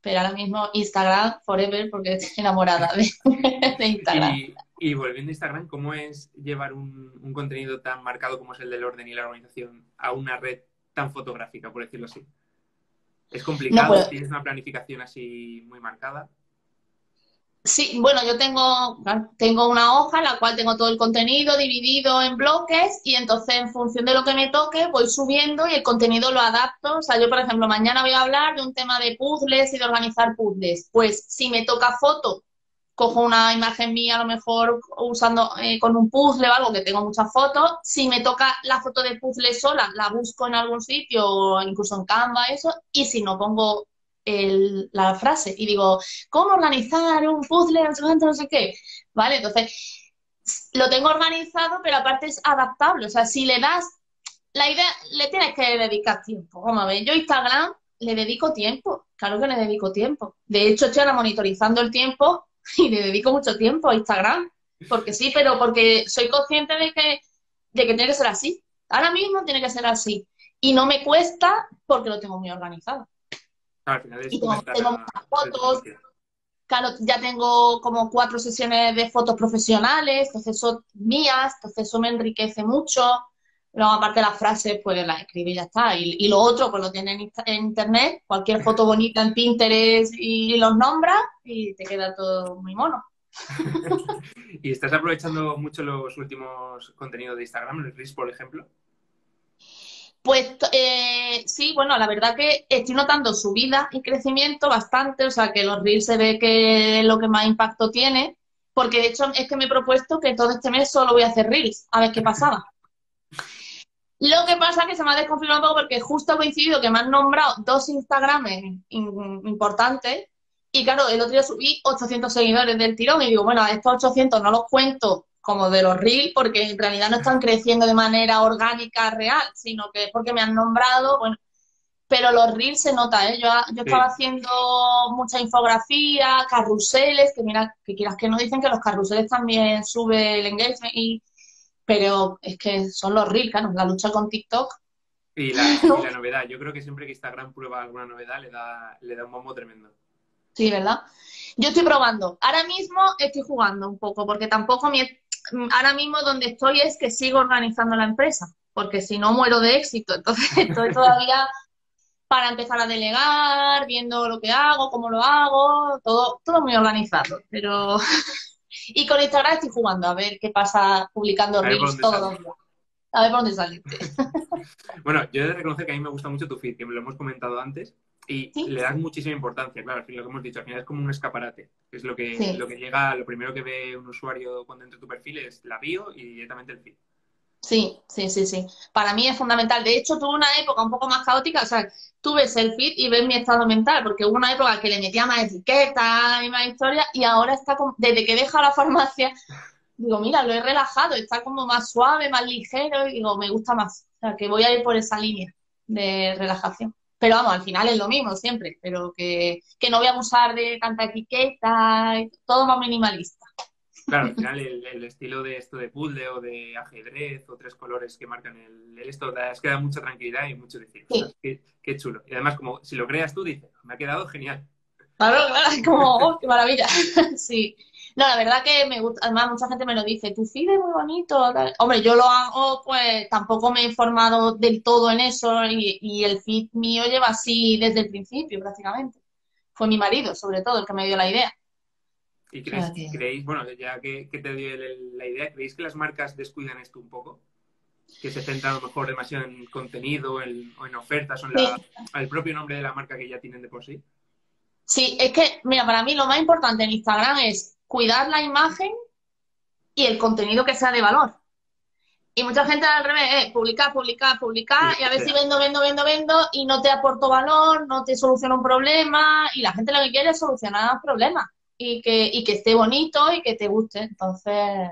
Pero ahora mismo Instagram forever porque estoy enamorada de, Instagram.
Y, volviendo a Instagram, ¿cómo es llevar un, contenido tan marcado como es el del orden y la organización a una red tan fotográfica, por decirlo así? ¿Es complicado? ¿Tienes una planificación así muy marcada?
Sí, bueno, yo tengo, tengo una hoja en la cual tengo todo el contenido dividido en bloques y entonces en función de lo que me toque voy subiendo y el contenido lo adapto. O sea, yo por ejemplo mañana voy a hablar de un tema de puzzles y de organizar puzzles. Pues si me toca foto, cojo una imagen mía a lo mejor usando eh, con un puzzle o algo que tengo muchas fotos. Si me toca la foto de puzzle sola, la busco en algún sitio o incluso en Canva, eso. Y si no pongo la frase y digo, ¿cómo organizar un puzzle, no sé no sé qué? ¿Vale? Entonces, lo tengo organizado, pero aparte es adaptable. O sea, si le das la idea, le tienes que dedicar tiempo. Vamos a ver, yo Instagram le dedico tiempo, claro que le dedico tiempo. De hecho, estoy ahora monitorizando el tiempo y le dedico mucho tiempo a Instagram. Porque sí, pero porque soy consciente de que, de que tiene que ser así. Ahora mismo tiene que ser así. Y no me cuesta porque lo tengo muy organizado
y tengo,
muchas fotos. Claro, ya tengo como cuatro sesiones de fotos profesionales, entonces son mías, entonces eso me enriquece mucho. Luego, aparte las frases, pues las escribe y ya está. Y, lo otro, pues lo tiene en, internet, cualquier foto bonita en Pinterest y los nombra y te queda todo muy mono.
¿Y estás aprovechando mucho los últimos contenidos de Instagram, el Reels, por ejemplo?
Pues eh, sí, bueno, la verdad que estoy notando subida y crecimiento bastante, o sea que los Reels se ve que es lo que más impacto tiene, porque de hecho es que me he propuesto que todo este mes solo voy a hacer Reels, a ver qué pasaba. Lo que pasa es que se me ha desconfirmado un poco porque justo ha coincidido que me han nombrado dos Instagrames importantes y claro, el otro día subí 800 seguidores del tirón y digo, bueno, a estos 800 no los cuento como de los reels, porque en realidad no están creciendo de manera orgánica, real, sino que es porque me han nombrado, bueno, pero los reels se nota, ¿eh? Yo, yo estaba haciendo mucha infografía, carruseles, que mira, que quieras que no dicen que los carruseles también sube el engagement, y, pero es que son los reels, claro, la lucha con TikTok.
Y la, y la novedad, yo creo que siempre que Instagram prueba alguna novedad le da, le da un bombo tremendo.
Sí, ¿verdad? Yo estoy probando. Ahora mismo estoy jugando un poco, porque tampoco mi, ahora mismo donde estoy es que sigo organizando la empresa, porque si no muero de éxito. Entonces estoy todavía para empezar a delegar, viendo lo que hago, cómo lo hago, todo, todo muy organizado. Pero y con Instagram estoy jugando a ver qué pasa publicando reels todos los días. A ver por dónde sale.
Bueno, yo he de reconocer que a mí me gusta mucho tu feed, que me lo hemos comentado antes, y le das muchísima importancia, claro, al fin, lo que hemos dicho, al final es como un escaparate, es lo que, lo que llega, lo primero que ve un usuario cuando entra en tu perfil es la bio y directamente el feed.
Sí, sí, sí, sí. Para mí es fundamental. De hecho, tuve una época un poco más caótica, o sea, tú ves el feed y ves mi estado mental, porque hubo una época que le metía más etiquetas y más historias, y ahora está como, desde que deja la farmacia, digo, mira, lo he relajado, está como más suave, más ligero, y digo, me gusta más. O sea, que voy a ir por esa línea de relajación. Pero vamos, al final es lo mismo siempre, pero que, que no voy a abusar de tanta etiqueta, todo más minimalista.
Claro, al final el, estilo de esto de puzzle o de ajedrez o tres colores que marcan el, esto, es que da mucha tranquilidad y mucho decir. Qué, chulo. Y además, como si lo creas tú, dices, me ha quedado genial.
Claro, claro, es como, oh, qué maravilla. sí. No, la verdad que me gusta, además mucha gente me lo dice, tu feed es muy bonito. Hombre, yo lo hago, pues tampoco me he formado del todo en eso y, y el feed mío lleva así desde el principio prácticamente. Fue mi marido, sobre todo, el que me dio la idea.
¿Y creéis, bueno, ya que, te dio la idea, ¿creéis que las marcas descuidan esto un poco? Que se centran a lo mejor demasiado en contenido o en ofertas o en el propio nombre de la marca que ya tienen de por sí.
Sí, es que, mira, para mí lo más importante en Instagram es cuidar la imagen y el contenido que sea de valor. Y mucha gente al revés, es publicar, publicar, publicar, y a ver si vendo, vendo, vendo, vendo, y no te aporto valor, no te soluciona un problema, y la gente lo que quiere es solucionar problemas y que, y que esté bonito y que te guste. Entonces,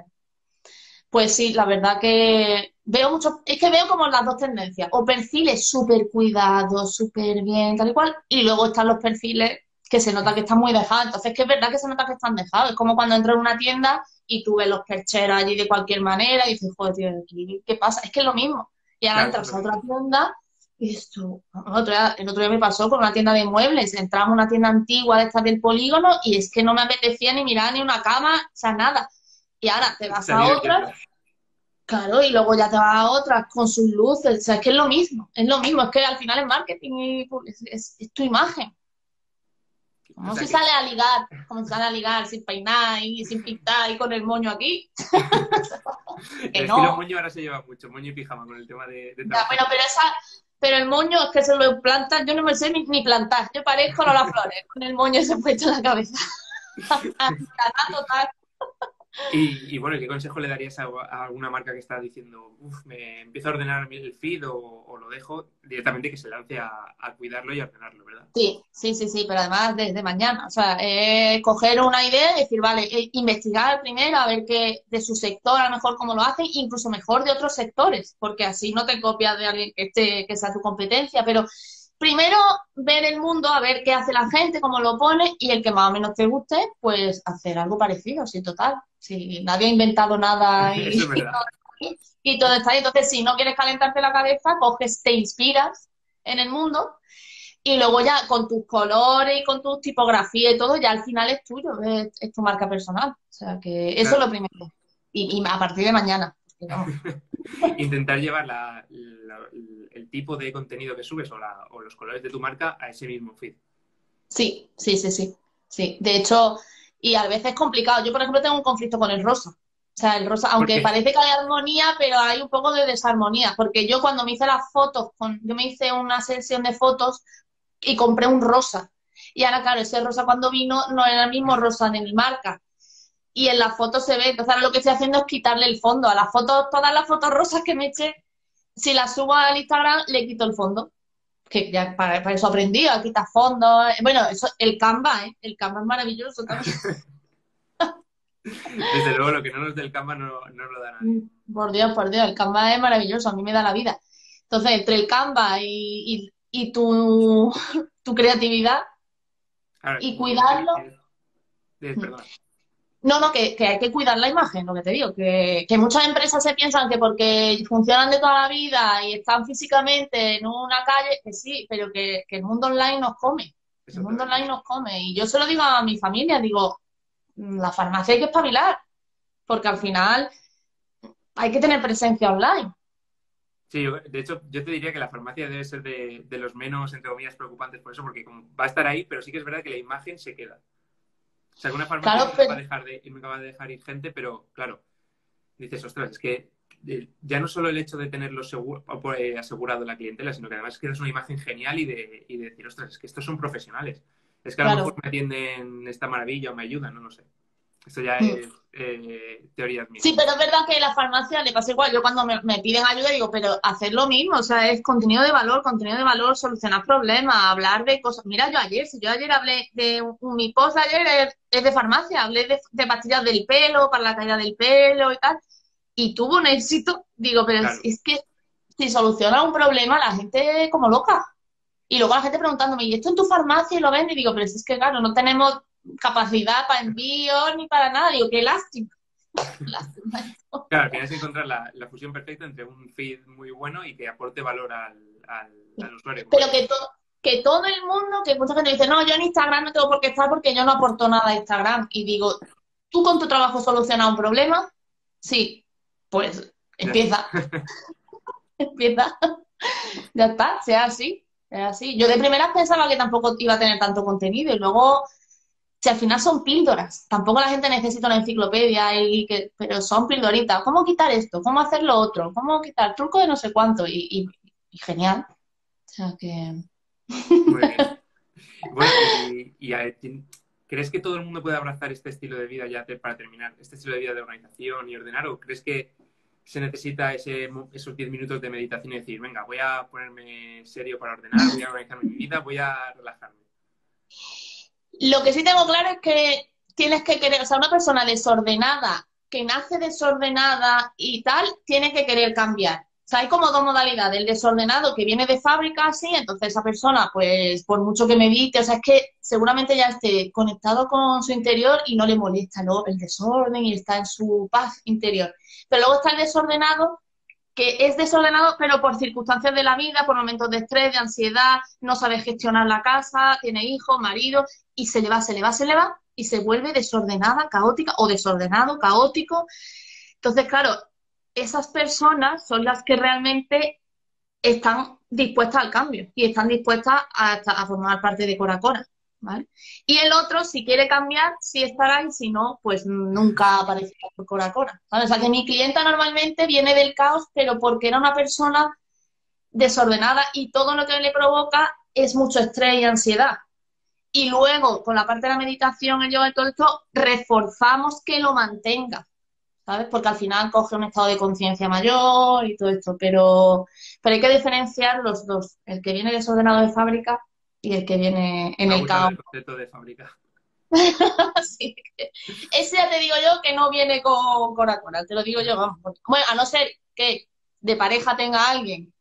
pues sí, la verdad que veo mucho, es que veo como las dos tendencias, o perfiles súper cuidados, súper bien, tal y cual, y luego están los perfiles que se nota que están muy dejados. Entonces, que es verdad que se nota que están dejados. Es como cuando entras en una tienda y tú ves los percheros allí de cualquier manera y dices, joder, tío, ¿qué pasa? Es que es lo mismo. Y ahora entras a otra tienda y esto, el otro, día, el otro día me pasó con una tienda de muebles, entramos a una tienda antigua de estas del polígono y es que no me apetecía ni mirar ni una cama, o sea, nada. Y ahora te vas a otra, claro, y luego ya te vas a otra con sus luces, o sea, es que es lo mismo, es lo mismo, es que al final es marketing y es, tu imagen. Como si sale a ligar, como si sale a ligar sin peinar y sin pintar y con el moño aquí.
el estilo moño ahora se lleva mucho, moño y pijama con el tema de, de
ya, bueno, pero esa, pero el moño es que se lo plantas, yo no me sé ni, plantar, yo parezco las Flores, con el moño se puesto en la cabeza.
total. Y, bueno, ¿qué consejo le darías a, alguna marca que está diciendo, uff, me empiezo a ordenar el feed o, lo dejo directamente que se lance a, cuidarlo y a ordenarlo, ¿verdad?
Sí, sí, sí, sí, pero además desde mañana. O sea, coger una idea y decir, vale, eh, investigar primero a ver qué de su sector, a lo mejor cómo lo hace, incluso mejor de otros sectores, porque así no te copias de alguien que, esté, que sea tu competencia, pero primero ver el mundo, a ver qué hace la gente, cómo lo pone, y el que más o menos te guste, pues hacer algo parecido, sí, total. Si nadie ha inventado nada y, todo, está ahí. Entonces, si no quieres calentarte la cabeza, coges, te inspiras en el mundo y luego ya con tus colores y con tu tipografía y todo, ya al final es tuyo, es, tu marca personal. O sea que eso es lo primero. Y, a partir de mañana.
Intentar llevar el tipo de contenido que subes o, o los colores de tu marca a ese mismo feed.
Sí, sí, sí, sí. Sí, de hecho, y a veces es complicado. Yo, por ejemplo, tengo un conflicto con el rosa. O sea, el rosa, aunque parece que hay armonía, pero hay un poco de desarmonía, porque yo cuando me hice las fotos, con, yo me hice una sesión de fotos y compré un rosa. Y ahora, claro, ese rosa cuando vino no era el mismo rosa de mi marca. Y en la foto se ve, entonces ahora lo que estoy haciendo es quitarle el fondo. A las fotos, todas las fotos rosas que me eché, si las subo al Instagram, le quito el fondo que ya para, eso aprendí, a quitar fondos. Bueno, eso, el Canva, ¿eh? El Canva es maravilloso también.
Desde luego, lo que no nos dé el Canva no, no lo da nadie.
Mm, por Dios, por Dios, el Canva es maravilloso, a mí me da la vida. Entonces, entre el Canva y, y, tu, tu creatividad y cuidarlo. perdón. No, no, que, hay que cuidar la imagen, lo que te digo, que, muchas empresas se piensan que porque funcionan de toda la vida y están físicamente en una calle, que sí, pero que, el mundo online nos come. El mundo online nos come. Y yo se lo digo a mi familia, digo, mm, la farmacia hay que espabilar, porque al final hay que tener presencia online.
Sí, de hecho, yo te diría que la farmacia debe ser de, de los menos, entre comillas, preocupantes por eso, porque va a estar ahí, pero sí que es verdad que la imagen se queda. O sea, que una farmacia va a dejar de, nunca va a dejar ir gente, pero claro, dices, ostras, es que ya no solo el hecho de tenerlo seguro, eh, asegurado la clientela, sino que además quieres una imagen genial y de, y de decir, ostras, es que estos son profesionales. Es que a lo mejor me atienden esta maravilla o me ayudan, no, no sé. Esto ya mm. es eh, teoría
Sí, pero es verdad que la farmacia le pasa igual. Yo cuando me, piden ayuda digo, pero hacer lo mismo, o sea, es contenido de valor, contenido de valor, solucionar problemas, hablar de cosas. Mira, yo ayer, si yo ayer hablé de mi post ayer es, de farmacia, hablé de, de, pastillas del pelo, para la caída del pelo y tal, y tuvo un éxito. Digo, pero es, que si soluciona un problema, la gente como loca. Y luego la gente preguntándome, ¿y esto en tu farmacia y lo vende? Y digo, pero es que claro, no tenemos capacidad para envío ni para nada. Digo, qué lástima.
claro, tienes que encontrar la, fusión perfecta entre un feed muy bueno y que aporte valor al, usuario.
Pero que, que todo el mundo, que mucha gente dice, no, yo en Instagram no tengo por qué estar porque yo no aporto nada a Instagram. Y digo, ¿tú con tu trabajo solucionas un problema? Sí, pues empieza. empieza. ya está, sea así. Sea así. Yo de primeras pensaba que tampoco iba a tener tanto contenido y luego si al final son píldoras, tampoco la gente necesita una enciclopedia, y que, pero son píldoritas. ¿Cómo quitar esto? ¿Cómo hacer lo otro? ¿Cómo quitar truco de no sé cuánto? Y, genial. O sea que...
Muy bien. Bueno, y, ¿crees que todo el mundo puede abrazar este estilo de vida ya para terminar? Este estilo de vida de organización y ordenar, o crees que se necesita ese, esos 10 minutos de meditación y decir, venga, voy a ponerme serio para ordenar, voy a organizar mi vida, voy a relajarme?
Lo que sí tengo claro es que tienes que querer, o sea, una persona desordenada, que nace desordenada y tal, tiene que querer cambiar. O sea, hay como dos modalidades. El desordenado que viene de fábrica, sí, entonces esa persona, pues por mucho que medite, o sea, es que seguramente ya esté conectado con su interior y no le molesta el desorden y está en su paz interior. Pero luego está el desordenado que es desordenado, pero por circunstancias de la vida, por momentos de estrés, de ansiedad, no sabe gestionar la casa, tiene hijos, marido, y se le va, se le va, se le va, y se vuelve desordenada, caótica, o desordenado, caótico. Entonces, claro, esas personas son las que realmente están dispuestas al cambio y están dispuestas a, a formar parte de Cora Cora. Y el otro, si quiere cambiar, sí estará y si no, pues nunca aparecerá por Cora Cora. O sea que mi clienta normalmente viene del caos, pero porque era una persona desordenada y todo lo que le provoca es mucho estrés y ansiedad. Y luego, con la parte de la meditación, el yoga y todo esto, reforzamos que lo mantenga, ¿sabes? Porque al final coge un estado de conciencia mayor y todo esto, pero, pero hay que diferenciar los dos. El que viene desordenado de fábrica y el que viene en el campo.
de fábrica.
Ese ya te digo yo que no viene con Coca-Cola, te lo digo yo, vamos. Bueno, a no ser que de pareja tenga alguien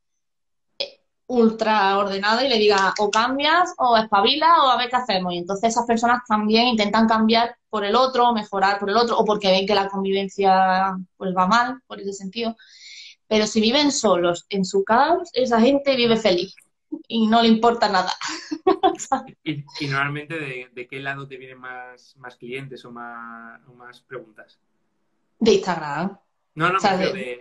eh, ultra ordenado y le diga o cambias o espabila o a ver qué hacemos. Y entonces esas personas también intentan cambiar por el otro, mejorar por el otro, o porque ven que la convivencia pues va mal, por ese sentido. Pero si viven solos en su caos, esa gente vive feliz y no le importa nada.
¿Y, normalmente de, qué lado te vienen más, más clientes o más, más preguntas?
De Instagram.
No, no, de,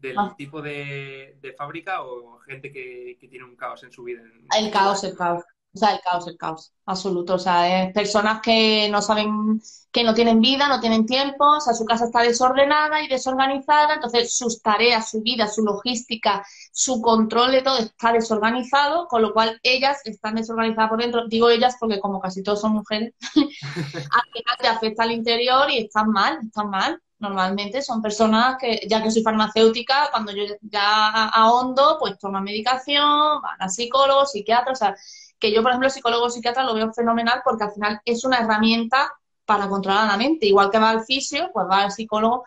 del ah. tipo de, fábrica o gente que, tiene un caos en su vida.
el caos, el caos. O sea, el caos, el caos, absoluto. O sea, es personas que no saben, que no tienen vida, no tienen tiempo, o sea, su casa está desordenada y desorganizada, entonces sus tareas, su vida, su logística, su control de todo está desorganizado, con lo cual ellas están desorganizadas por dentro. Digo ellas porque como casi todos son mujeres, al final te afecta al interior y están mal, están mal. Normalmente son personas que, ya que soy farmacéutica, cuando yo ya ahondo, pues toman medicación, van a psicólogos, psiquiatras, o sea, que yo, por ejemplo, psicólogo psiquiatra lo veo fenomenal porque al final es una herramienta para controlar la mente. Igual que va al fisio, pues va al psicólogo.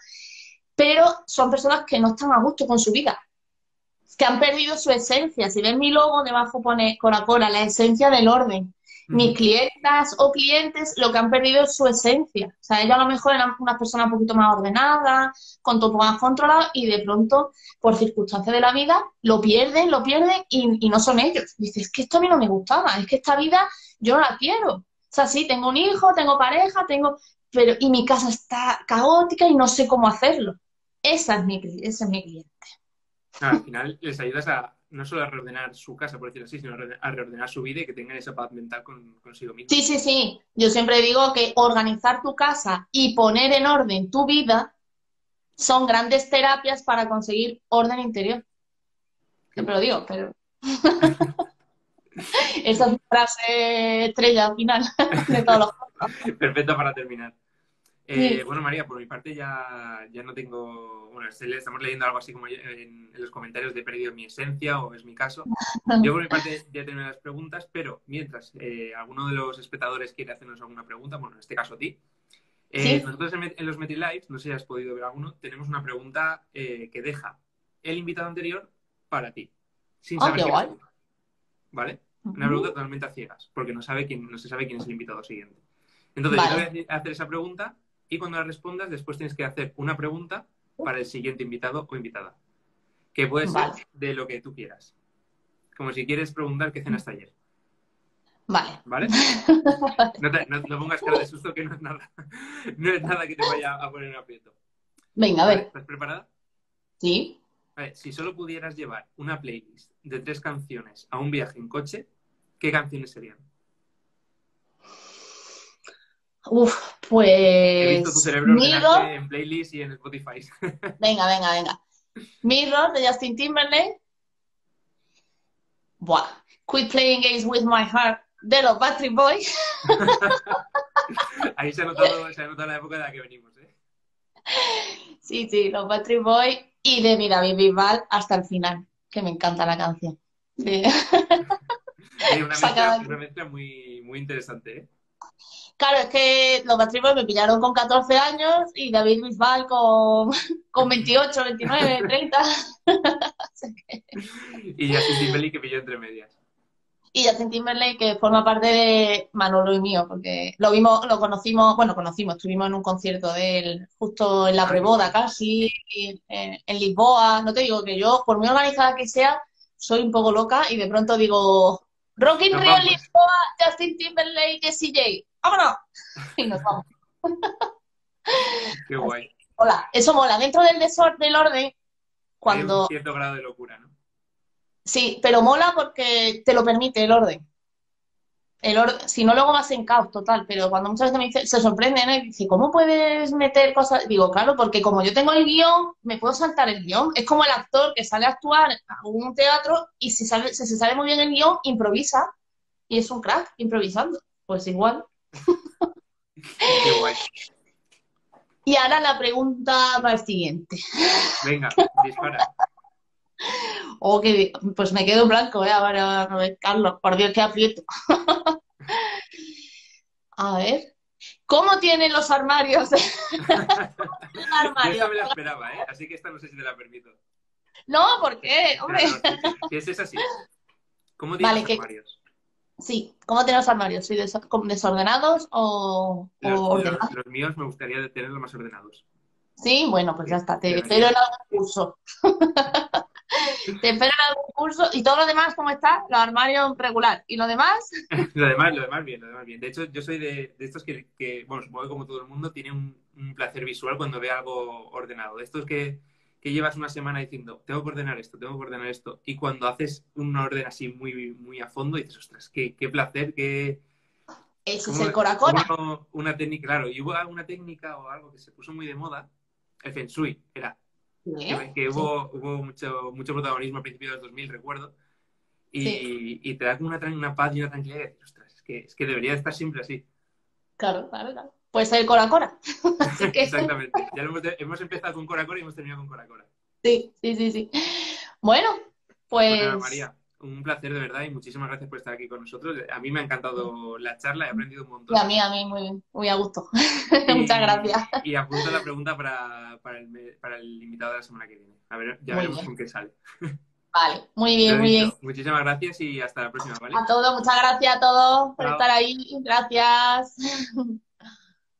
Pero son personas que no están a gusto con su vida, que han perdido su esencia. Si ven mi logo, debajo pone Coca-Cola, la esencia del orden. Mis clientas o clientes lo que han perdido es su esencia. O sea, ellos a lo mejor eran una persona un poquito más ordenada, con todo más controlado y de pronto, por circunstancias de la vida, lo pierden, lo pierden y, no son ellos. Dices, es que esto a mí no me gustaba, es que esta vida yo no la quiero. O sea, sí, tengo un hijo, tengo pareja, tengo... pero y mi casa está caótica y no sé cómo hacerlo. Esa es mi, ese es mi cliente.
al final les ayudas a, no solo a reordenar su casa, por decirlo así, sino a reordenar su vida y que tengan esa paz mental con, consigo mismo.
Sí, sí, sí. Yo siempre digo que organizar tu casa y poner en orden tu vida son grandes terapias para conseguir orden interior. Siempre lo digo, pero... Esa es mi frase estrella al final de todos los
Perfecto para terminar. Eh, bueno, María, por mi parte ya, ya no tengo. Bueno, estamos leyendo algo así como en, los comentarios de perdido mi esencia o es mi caso. Yo por mi parte ya tengo las preguntas, pero mientras eh, alguno de los espectadores quiere hacernos alguna pregunta, bueno, en este caso a ti, eh, nosotros en, los MetiLives, no sé si has podido ver alguno, tenemos una pregunta que deja el invitado anterior para ti, sin
ah,
saber quién ¿Vale? Una pregunta totalmente a ciegas, porque no, sabe quién, no se sabe quién es el invitado siguiente. Entonces, yo voy a hacer esa pregunta y cuando la respondas, después tienes que hacer una pregunta para el siguiente invitado o invitada, que puede ser de lo que tú quieras. Como si quieres preguntar qué cenaste ayer.
Vale.
¿Vale? No, pongas cara de susto que no es nada. No es nada que te vaya a poner en aprieto.
Venga, a ver.
¿Estás preparada?
Sí.
Vale, si solo pudieras llevar una playlist de tres canciones a un viaje en coche, ¿qué canciones serían?
Uf, pues.
He visto tu cerebro Mirror... en playlist y en Spotify.
venga, venga, venga. Mirror de Justin Timberlake. Buah. Quit playing games with my heart de los Battery Boys.
Ahí se ha, notado, se ha notado la época de la que venimos, ¿eh?
Sí, sí, los Battery Boys y de mi David Bisbal hasta el final, que me encanta la canción. Sí.
una, mezcla, muy, muy interesante, ¿eh?
Claro, es que los matrimonios me pillaron con 14 años y David Bisbal con, con 28, 29, 30.
y Justin Timberlake que pilló entre medias.
Y Justin Timberlake que forma parte de Manolo y mío, porque lo vimos, lo conocimos, bueno, conocimos, estuvimos en un concierto de él justo en la preboda casi, en, en Lisboa. No te digo que yo, por muy organizada que sea, soy un poco loca y de pronto digo, Rock in Rio Lisboa, Justin Timberlake, CJ ¡vámonos! Y nos vamos.
Qué guay.
Hola, eso mola. Dentro del desorden, del orden, cuando... Hay
un cierto grado de locura, ¿no?
Sí, pero mola porque te lo permite el orden. El si no, luego vas en caos total, pero cuando muchas veces me dice, se sorprende, ¿no? Y dice, ¿cómo puedes meter cosas? Digo, claro, porque como yo tengo el guion, me puedo saltar el guion. Es como el actor que sale a actuar a un teatro y si, sale, si se sale muy bien el guion, improvisa. Y es un crack improvisando. Pues igual.
Qué guay.
Y ahora la pregunta va al siguiente.
Venga, dispara.
Oh, pues me quedo blanco, ¿eh? A ver, a ver, Carlos, por Dios, que aprieto. a ver. ¿Cómo tienen los armarios?
armario. Yo me la esperaba, ¿eh? Así que esta no sé si te la permito.
No, ¿por qué? Hombre.
¿Qué es así? ¿Cómo tienen los armarios?
Sí, ¿cómo tenemos armarios? ¿Sí, ¿Desordenados o,
ordenados? Los, míos me gustaría tenerlos más ordenados.
Sí, bueno, pues ya está. Te espero en algún curso. Te espero en algún curso. ¿Y todo lo demás cómo está? Los armarios regular. ¿Y lo demás?
lo demás, lo demás bien, lo demás bien. De hecho, yo soy de, estos que, bueno, supongo que como todo el mundo, tiene un, un placer visual cuando ve algo ordenado. De estos que que llevas una semana diciendo, tengo que ordenar esto, tengo que ordenar esto, y cuando haces un orden así muy, muy a fondo, dices, ostras, qué, qué placer, qué...
Eso es el coracora.
Una técnica, claro, y hubo una técnica o algo que se puso muy de moda, el Feng Shui, era. Que, hubo, hubo mucho, mucho protagonismo a principios de los 2000, recuerdo, y, y te da como una, una paz y una tranquilidad, dices, ostras, es que, es que debería estar siempre así.
Claro, claro, claro pues el Cora Cora.
Exactamente. Ya hemos, empezado con Cora Cora y hemos terminado con Cora Cora.
Sí, sí, sí, sí. Bueno, pues...
pues María, un placer de verdad y muchísimas gracias por estar aquí con nosotros. A mí me ha encantado la charla, he aprendido un montón.
Y a mí, a mí, muy, muy a gusto. Muchas gracias.
Y apunto la pregunta para, para, el, para el invitado de la semana que viene. A ver, ya veremos con qué sale.
Vale, muy bien, muy bien.
Muchísimas gracias y hasta la próxima, ¿vale?
A todos, muchas gracias a todos por estar ahí. Gracias.